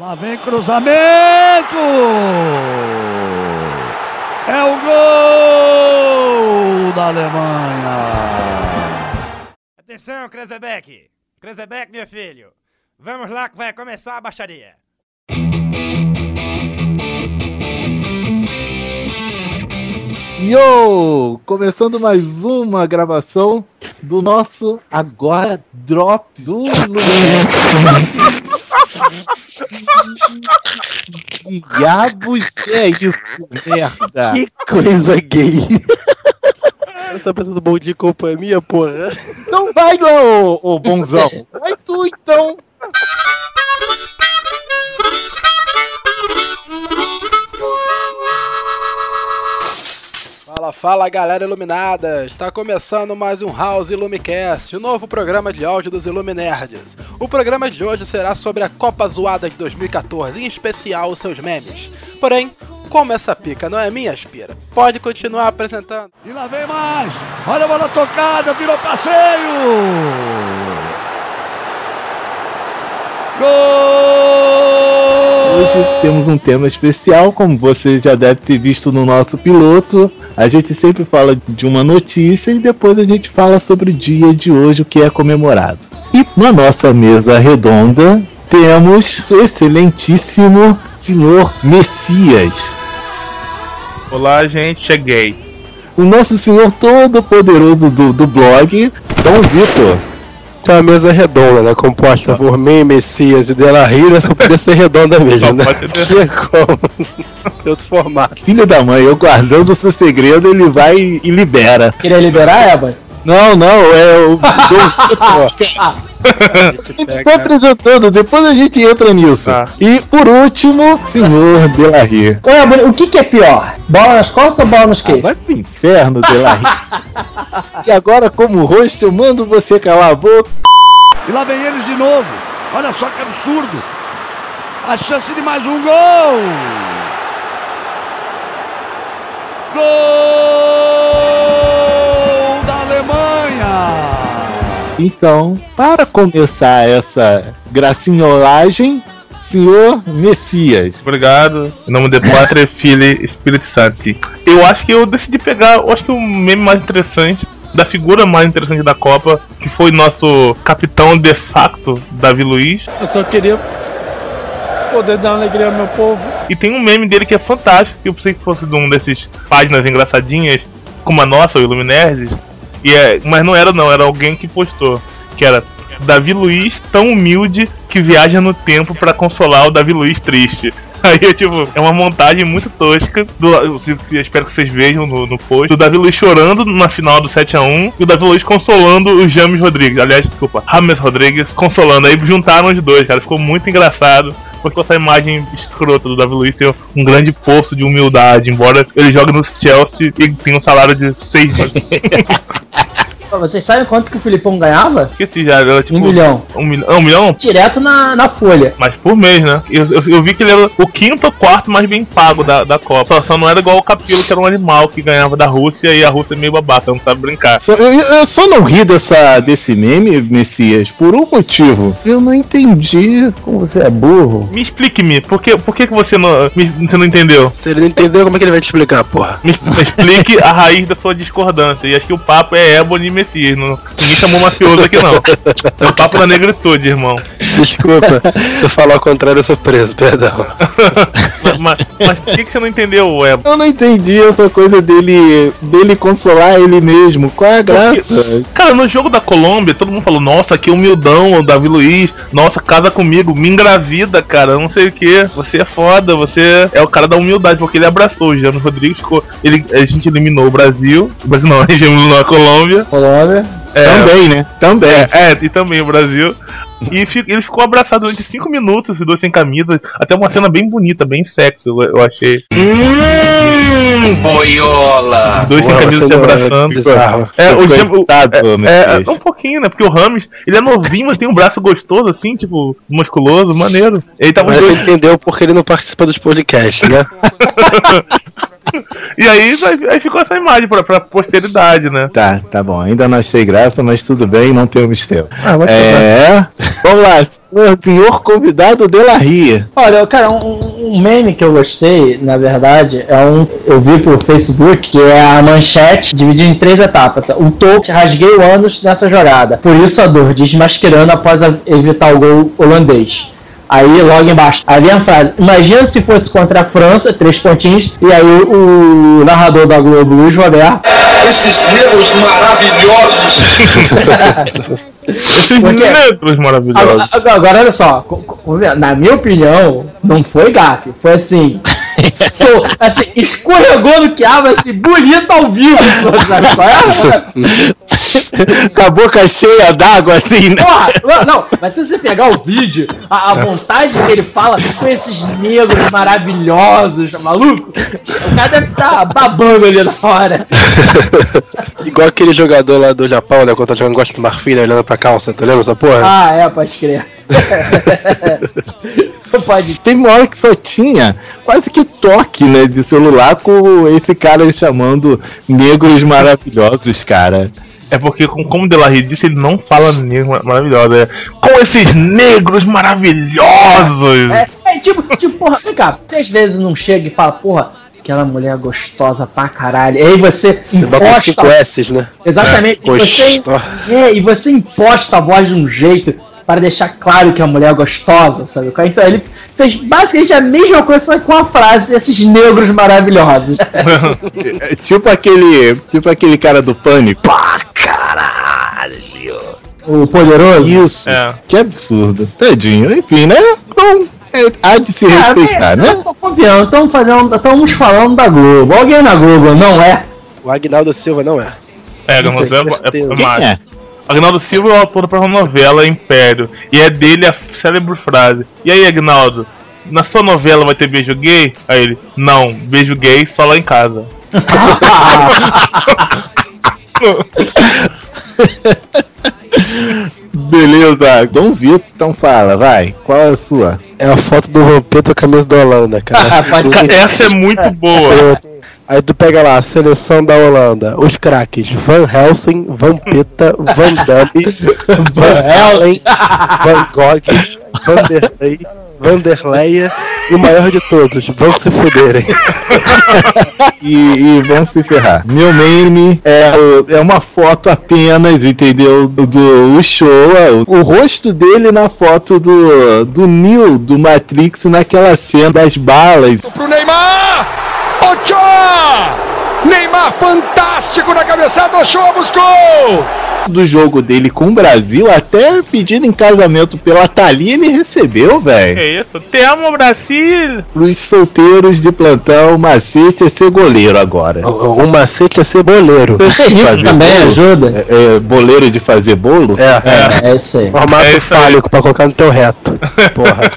Lá vem cruzamento! É o gol da Alemanha! Atenção, Krezebeck! Krezebeck, meu filho! Vamos lá que vai começar a baixaria! Yo! Começando mais uma gravação do nosso agora Drops do Diabos é isso, merda! Que coisa gay! Você tá pensando bom dia e companhia, porra? Então vai lá, ô, ô bonzão! Vai tu então! Fala, fala galera iluminada! Está começando mais um House Illumicast, o novo programa de áudio dos Illuminerds. O programa de hoje será sobre a Copa Zoada de 2014, em especial os seus memes. Porém, como essa pica não é minha, Aspira, pode continuar apresentando. E lá vem mais! Olha a bola tocada, virou passeio! Gol! Hoje temos um tema especial, como você já deve ter visto no nosso piloto. A gente sempre fala de uma notícia e depois a gente fala sobre o dia de hoje, o que é comemorado. E na nossa mesa redonda temos o excelentíssimo senhor Messias, Olá, gente, cheguei. o nosso senhor todo-poderoso do, do blog, Dom Vitor. Tem uma mesa redonda, né? Composta por mim, Messias e Dela Rira, só podia ser redonda mesmo, Só né? pode ser Tinha como. Tem outro formato. Filho da mãe, eu guardando o seu segredo, ele vai e libera. Queria liberar, Eba? Não, não, é o. A gente tá apresentando, depois a gente entra nisso. Tá. E por último, senhor Delarry. O que, que é pior? Bola nas costas ou bola nos Ah, queixos? vai pro inferno, Delarry. e agora, como rosto, eu mando você calar a boca. E lá vem eles de novo! Olha só que absurdo! A chance de mais um gol! Gol Então, para começar essa gracinholagem, senhor Messias. Obrigado. Em nome de Pátria, Filho e Espírito Santo. Eu acho que eu decidi pegar, eu acho que o meme mais interessante, da figura mais interessante da Copa, que foi nosso capitão de facto, Davi Luiz. Eu só queria poder dar alegria ao meu povo. E tem um meme dele que é fantástico, que eu pensei que fosse de um desses páginas engraçadinhas, como a nossa, o Iluminerds. E é, mas não era não, era alguém que postou. Que era Davi Luiz tão humilde que viaja no tempo pra consolar o Davi Luiz triste. Aí, tipo, é uma montagem muito tosca. Do, eu espero que vocês vejam no, no post. Do Davi Luiz chorando na final do 7x1 e o Davi Luiz consolando o James Rodrigues. Aliás, desculpa, James Rodrigues consolando. Aí juntaram os dois, cara. Ficou muito engraçado. Ficou essa imagem escrota do Davi Luiz um grande poço de humildade, embora ele jogue no Chelsea e tenha um salário de 6 Ô, Vocês sabem quanto que o Filipão ganhava? Esqueci já, era tipo. Um milhão. Um milhão. Um milhão? Direto na, na folha. Mas por mês, né? Eu, eu, eu vi que ele era o quinto ou quarto mais bem pago da, da Copa. Só, só não era igual o Capilo, que era um animal que ganhava da Rússia e a Rússia é meio babaca, não sabe brincar. Só- Eu, eu só não ri dessa, desse meme, Messias, por um motivo. Eu não entendi. Como você é burro? Me explique-me, por que, por que, que você, não, me- você não entendeu? Se ele não entendeu, como é que ele vai te explicar, porra? Me, me explique a raiz da sua discordância. E acho que o papo é Ebony e Messias. Não, ninguém chamou mafioso aqui, não. É o papo da negritude, irmão. Desculpa, se eu falar ao contrário, eu sou preso, perdão. Mas, mas, mas por que, que você não entendeu, Ebony? Eu não entendi essa coisa dele dele consolar ele mesmo. Qual é a graça? Cara, no jogo da Colômbia, todo mundo falou, nossa, que humildão, o Davi Luiz, nossa, casa comigo, me engravida, cara, não sei o que, você é foda, você é o cara da humildade, porque ele abraçou o Jano Rodrigues, ficou, ele, a gente eliminou o Brasil, o Brasil não, a gente eliminou a Colômbia, Colômbia. É, Também, né? Também. é, é, e também o Brasil, e fi- ele ficou abraçado durante 5 minutos, os dois sem camisa, até uma cena bem bonita, bem sexy, eu, eu achei. boiola! Os dois sem camisa se é abraçando. É, o é, Messias. é, um pouquinho, né? Porque o Rames, ele é novinho, mas tem um braço gostoso, assim, tipo, musculoso, maneiro. Ele tava Mas você dois. entendeu porque ele não participa dos podcasts, né? E aí, aí ficou essa imagem pra, pra posteridade, né? Tá, tá bom. Ainda não achei graça, mas tudo bem, não tem mistério. Ah, vai É. Vamos lá, senhor, senhor convidado de la Ria. Olha, cara, um, um meme que eu gostei, na verdade, é um. Eu vi pelo Facebook, que é a manchete dividida em três etapas. O topo rasguei o ânus nessa jogada. Por isso a dor, desmascarando após evitar o gol holandês. Aí logo embaixo, vem a frase: Imagina se fosse contra a França, três pontinhos, e aí o, o narrador da Globo, Luiz Roberto, Esses negros maravilhosos. Esses Por quê? negros maravilhosos. Agora, agora- olha só, na minha opinião, não foi gafe, foi assim. so- assim, escorregou no que assim, bonito ao vivo. é? Com a boca cheia d'água, assim, né? Porra, não, mas se você pegar o vídeo, a, a vontade que ele fala com esses negros maravilhosos, maluco, o cara deve estar babando ali na hora. Igual aquele jogador lá do Japão, né? Quando tá jogando Gosto do Marfim, né, olhando pra calça, tu lembra essa porra? Ah, é, pode crer. pode Tem uma hora que só tinha quase que toque, né, de celular com esse cara chamando negros maravilhosos, cara. É porque, com- como o Delarry disse, ele não fala negro ma- maravilhoso. É, com esses negros maravilhosos! É, é tipo, tipo, porra, vem cá, você às vezes não chega e fala, porra, aquela mulher gostosa pra caralho. E aí você, Você bota os imposta. 5 S, né? Exatamente. e você, é, e você imposta a voz de um jeito para deixar claro que a mulher é gostosa, sabe? é? Então ele fez basicamente a mesma coisa só com a frase esses negros maravilhosos. É tipo aquele, tipo aquele cara do pânico. Pá! O poderoso. Isso. É. Que absurdo. Tadinho. Enfim, né? Bom, é, há de se respeitar, né? Eu tô confiando, estamos fazendo, estamos falando da Globo. Alguém na Globo, não é? O Agnaldo Silva não é. É, Agnaldo sei, Silva é, é é? Agnaldo Silva é o autor da novela Império. E é dele a célebre frase. E aí, Agnaldo? Na sua novela vai ter beijo gay? Aí ele, não, beijo gay só lá em casa. Beleza, Dom Vitor, então fala, vai. Qual é a sua? É a foto do Vampeta com a camisa da Holanda, cara. Essa é muito boa. Aí tu pega lá, a seleção da Holanda, os craques, Van Helsing, Vampeta, Van Damme, Van Halen, Van Gogh, Vanderlei, Vanderleia e o maior de todos, vão se fuderem. E, e vão se ferrar. Meu meme é, é uma foto apenas, entendeu? Do Uchoa. O, o rosto dele na foto do, do Neo do Matrix naquela cena das balas. Pro Neymar! Ochoa! Neymar fantástico na cabeçada, Ochoa buscou! Do jogo dele com o Brasil, até pedido em casamento pela Thalia, ele recebeu, velho. É isso. Te amo, Brasil! Pros solteiros de plantão, o macete é ser goleiro agora. O, o macete é ser boleiro. Também bolo? ajuda. É, é, boleiro de fazer bolo? É, É isso aí. formato É isso aí. fálico pra colocar no teu reto. Porra.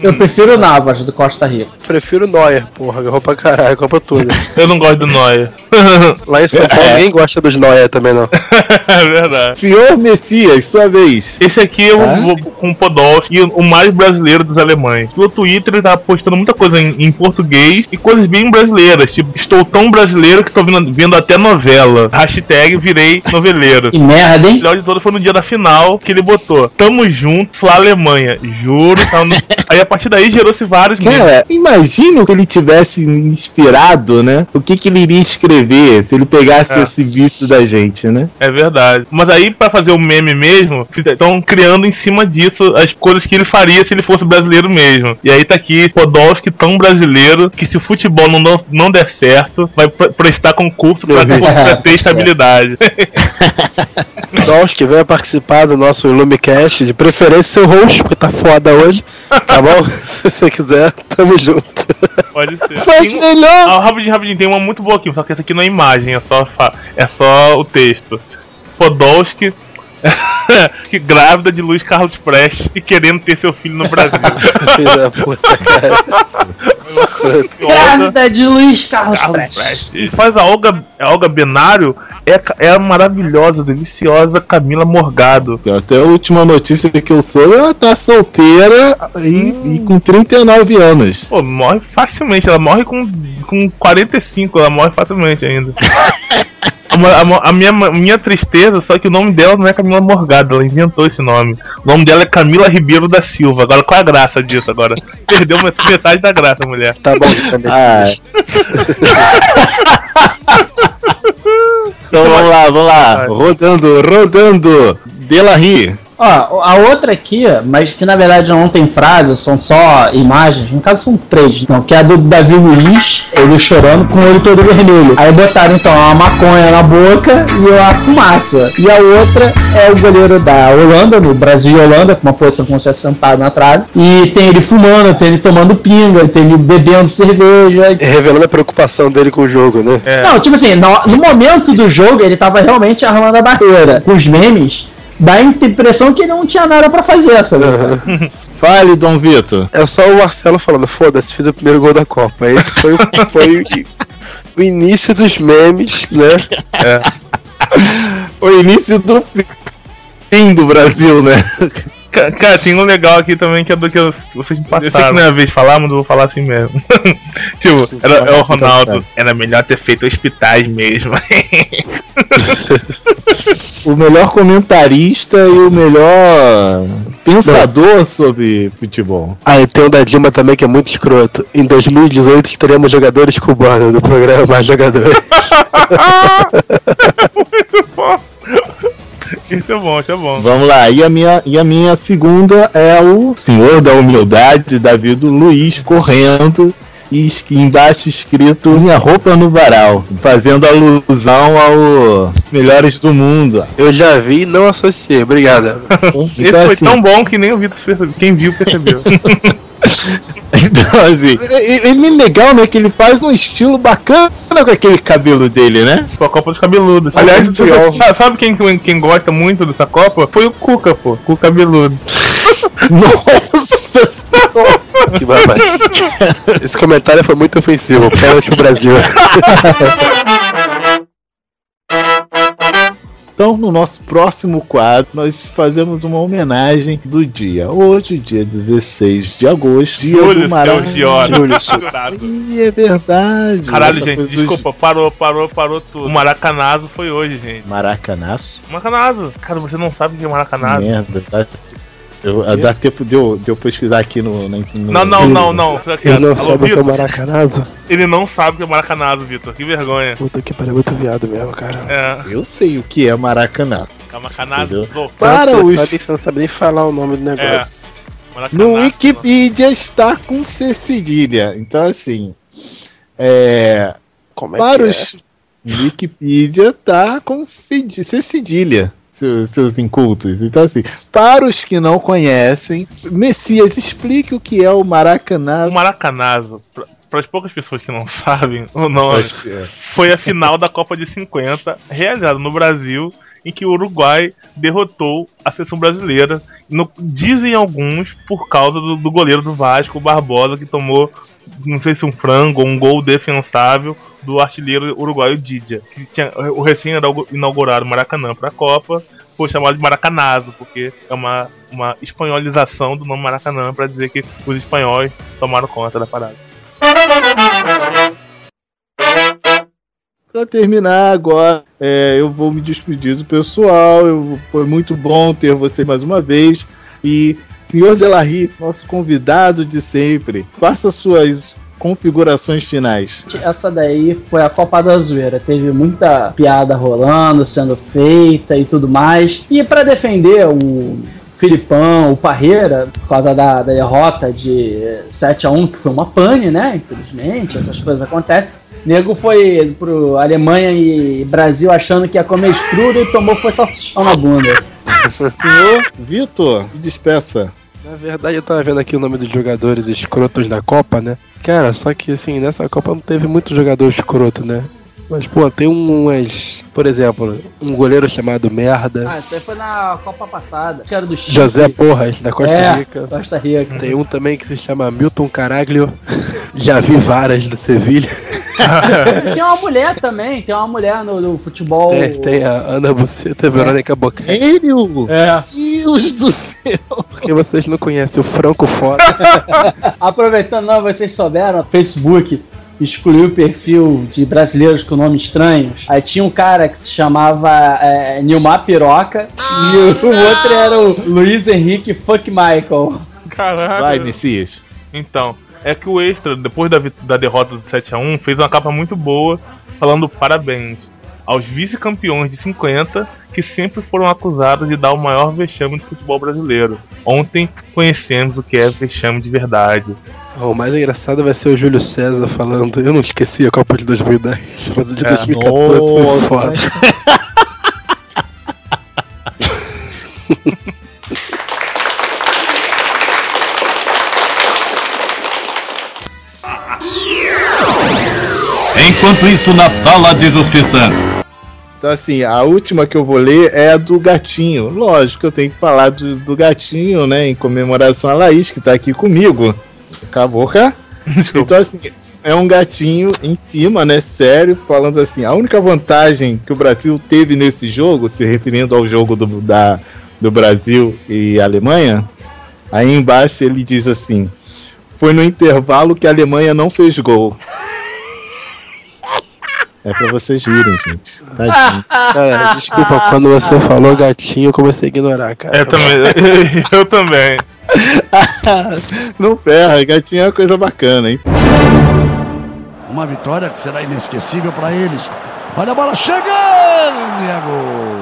Eu prefiro o Navas do Costa Rica. Prefiro Neuer, porra, agarrou pra caralho, compra tudo. Eu não gosto do Neuer. Lá em São Paulo ninguém gosta dos Neuer também não. é verdade. Senhor Messias, sua vez. Esse aqui eu Ah? vou com o Podolski, o mais brasileiro dos alemães. No Twitter ele tá postando muita coisa em, em português e coisas bem brasileiras. Tipo, estou tão brasileiro que tô vendo, vendo até novela. Hashtag virei noveleiro. Que merda, O hein? melhor de todo foi no dia da final que ele botou Tamo junto, Flá Alemanha. Juro. tá no- Aí a partir daí gerou-se vários memes. Cara, imagina se ele tivesse inspirado, né? O que, que ele iria escrever se ele pegasse É. esse vício da gente, né? É verdade. Mas aí, pra fazer o meme mesmo, estão criando em cima disso as coisas que ele faria se ele fosse brasileiro mesmo. E aí tá aqui Podolski tão brasileiro que se o futebol não, não, der certo, vai pre- prestar concurso pra, pra ter estabilidade. Nós que venha participar do nosso Illumicast, de preferência seu host, porque tá foda hoje. Tá bom? Se você quiser, tamo junto. Pode ser. Faz Tem melhor! Ah, rapidinho, rapidinho, tem uma muito boa aqui, só que essa aqui não é imagem, é só, fa- é só o texto. Podolski. que grávida de Luiz Carlos Prestes e querendo ter seu filho no Brasil. Puta, cara. Grávida de Luiz Carlos Carlos Prestes. Prestes. E faz a Olga, a Olga Benário é, a- é a maravilhosa, deliciosa Camila Morgado. Até a última notícia que eu soube, ela tá solteira e, e com 39 anos. Pô, morre facilmente, ela morre com, com 45, ela morre facilmente ainda. A, a a minha, minha tristeza, só que o nome dela não é Camila Morgado, ela inventou esse nome. O nome dela é Camila Ribeiro da Silva. Agora qual é a graça disso agora? Perdeu met- metade da graça, mulher. Tá bom, também. Ah. Então vamos lá, vamos lá. Rodando, rodando. Delarry. Ó, a outra aqui, mas que na verdade não tem frase, são só imagens, no caso são três, não, que é a do Davi Luiz, ele chorando com o olho todo vermelho. Aí botaram então a maconha na boca e a fumaça. E a outra é o goleiro da Holanda, no Brasil e Holanda, com uma posição como se sentado na trave. E tem ele fumando, tem ele tomando pinga, tem ele bebendo cerveja. Revelando a preocupação dele com o jogo, né? É. Não, tipo assim, no, no momento do jogo ele tava realmente armando a barreira. Com os memes, dá a impressão que ele não tinha nada pra fazer, sabe? Fale, Dom Vitor. É só o Marcelo falando, foda-se, fiz o primeiro gol da Copa. Esse foi, o- foi o, o início dos memes, né? O início do fim do Brasil, né? Ca- Cara, tem um legal aqui também que é do que eu- vocês me passaram. Eu sei que não é a vez de falar, mas eu vou falar assim mesmo. tipo, era, é o Ronaldo. Era melhor ter feito hospitais mesmo. O melhor comentarista e o melhor pensador sobre futebol. Ah, e tem o da Dilma também que é muito escroto. Em 2018 teremos jogadores cubanos do programa Mais Jogadores. isso é bom, isso é bom. Vamos lá, e a minha, e a minha segunda é o senhor da humildade, Davi Luiz, correndo e embaixo escrito Minha roupa no varal, fazendo alusão aos melhores do mundo. Eu já vi e não associei, obrigado. Esse Então, foi assim, tão bom que nem o Vitor percebeu. Quem viu percebeu. então, assim, ele é legal, né? Que ele faz um estilo bacana com aquele cabelo dele, né? Foi a Copa dos Cabeludos. Aliás, você sabe quem, quem gosta muito dessa Copa? Foi o Cuca, pô. Cuca Cabeludo. Nossa senhora! Que babado. Esse comentário foi muito ofensivo. Pênalti pro Brasil. Então, no nosso próximo quadro, nós fazemos uma homenagem do dia. Hoje, dia 16 de agosto, dia Júlio, do Maranhão. Júlio. Ih, é verdade. Caralho, gente, coisa do desculpa, parou, parou, parou tudo. O Maracanazo foi hoje, gente. Maracanaço? Maracanazo. Cara, você não sabe o que é Maracanazo. Merda. Dá, eu, dá tempo de eu, de eu pesquisar aqui no. no, no Não, não, não, não. Ele não Alô, sabe o que é? Maracanazo? Ele não sabe o que é Maracanazo, Vitor. Que vergonha. Puta que pariu, muito viado mesmo, cara. É, Eu sei o que é é Maracanazo. Pô, Para os. sabe você não sabe nem falar o nome do negócio. Maracanazo. No Wikipedia está com C cedilha. Então, assim. É. Como é para que os. Wikipedia tá com C cedilha. Seus, seus incultos. Então, assim, para os que não conhecem, Messias, explique o que é o Maracanã. O Maracanazo, para as poucas pessoas que não sabem o nome, É. foi a final da Copa de 50, realizada no Brasil, em que o Uruguai derrotou a seleção brasileira. No- dizem alguns por causa do, do goleiro do Vasco, o Barbosa, que tomou, não sei se um frango ou um gol defensável do artilheiro uruguaio Didia, que tinha o recém-inaugurado Maracanã para a Copa. Foi chamado de Maracanazo, porque é uma, uma espanholização do nome Maracanã para dizer que os espanhóis tomaram conta da parada. Pra terminar agora, é, eu vou me despedir do pessoal. Eu- foi muito bom ter você mais uma vez. E, senhor Delarry, nosso convidado de sempre, faça suas configurações finais. Essa daí foi a Copa da Zoeira. Teve muita piada rolando, sendo feita e tudo mais. E para defender o Filipão, o Parreira, por causa da, da derrota de 7 a 1 que foi uma pane, né? Infelizmente, essas coisas acontecem. Nego foi pro Alemanha e Brasil achando que ia comer estrudo e tomou foi salsichão na bunda. Senhor Vitor, despeça. Na verdade, eu tava vendo aqui o nome dos jogadores escrotos da Copa, né? Cara, só que assim, nessa Copa não teve muito jogador escroto, né? Mas, pô, tem umas. Por exemplo, um goleiro chamado Merda. Ah, isso aí foi na Copa passada. Que era do Chile. José Porras, da Costa é, Rica. Costa Rica. Tem um também que se chama Milton Caraglio. Já vi várias do Sevilha. Tem uma mulher também, tem uma mulher no, no futebol. É, tem a Ana Buceta e a Verônica Boca. Sério? É. Deus do céu! Porque vocês não conhecem o Franco Foda. Aproveitando, não, vocês souberam, Facebook excluiu o perfil de brasileiros com nomes estranhos. Aí tinha um cara que se chamava é, Nilmar Piroca e o, o outro era o Luiz Henrique Fuck Michael. Caraca. Vai, Messias. Então, é que o Extra, depois da, da derrota do 7x1, fez uma capa muito boa, falando parabéns aos vice-campeões de 50 que sempre foram acusados de dar o maior vexame do futebol brasileiro. Ontem conhecemos o que é vexame de verdade. o mais engraçado vai ser o Júlio César falando. Eu não esqueci a Copa de 2010, mas a de É, 2014 foi nossa. foda. Enquanto isso, na sala de justiça. Então, assim, a última que eu vou ler é a do gatinho. Lógico, eu tenho que falar do, do gatinho, né? Em comemoração a Laís, que tá aqui comigo. Acabou, cá? Então, assim, é um gatinho em cima, né? Sério, falando assim: a única vantagem que o Brasil teve nesse jogo, se referindo ao jogo do, da, do Brasil e Alemanha, aí embaixo ele diz assim: foi no intervalo que a Alemanha não fez gol. É pra vocês rirem, gente. Tadinho. Cara, desculpa, quando você falou gatinho, eu comecei a ignorar, cara. É, também, eu também. Não ferra, gatinho é uma coisa bacana, hein? Uma vitória que será inesquecível para eles. Olha a bola chegando e é gol.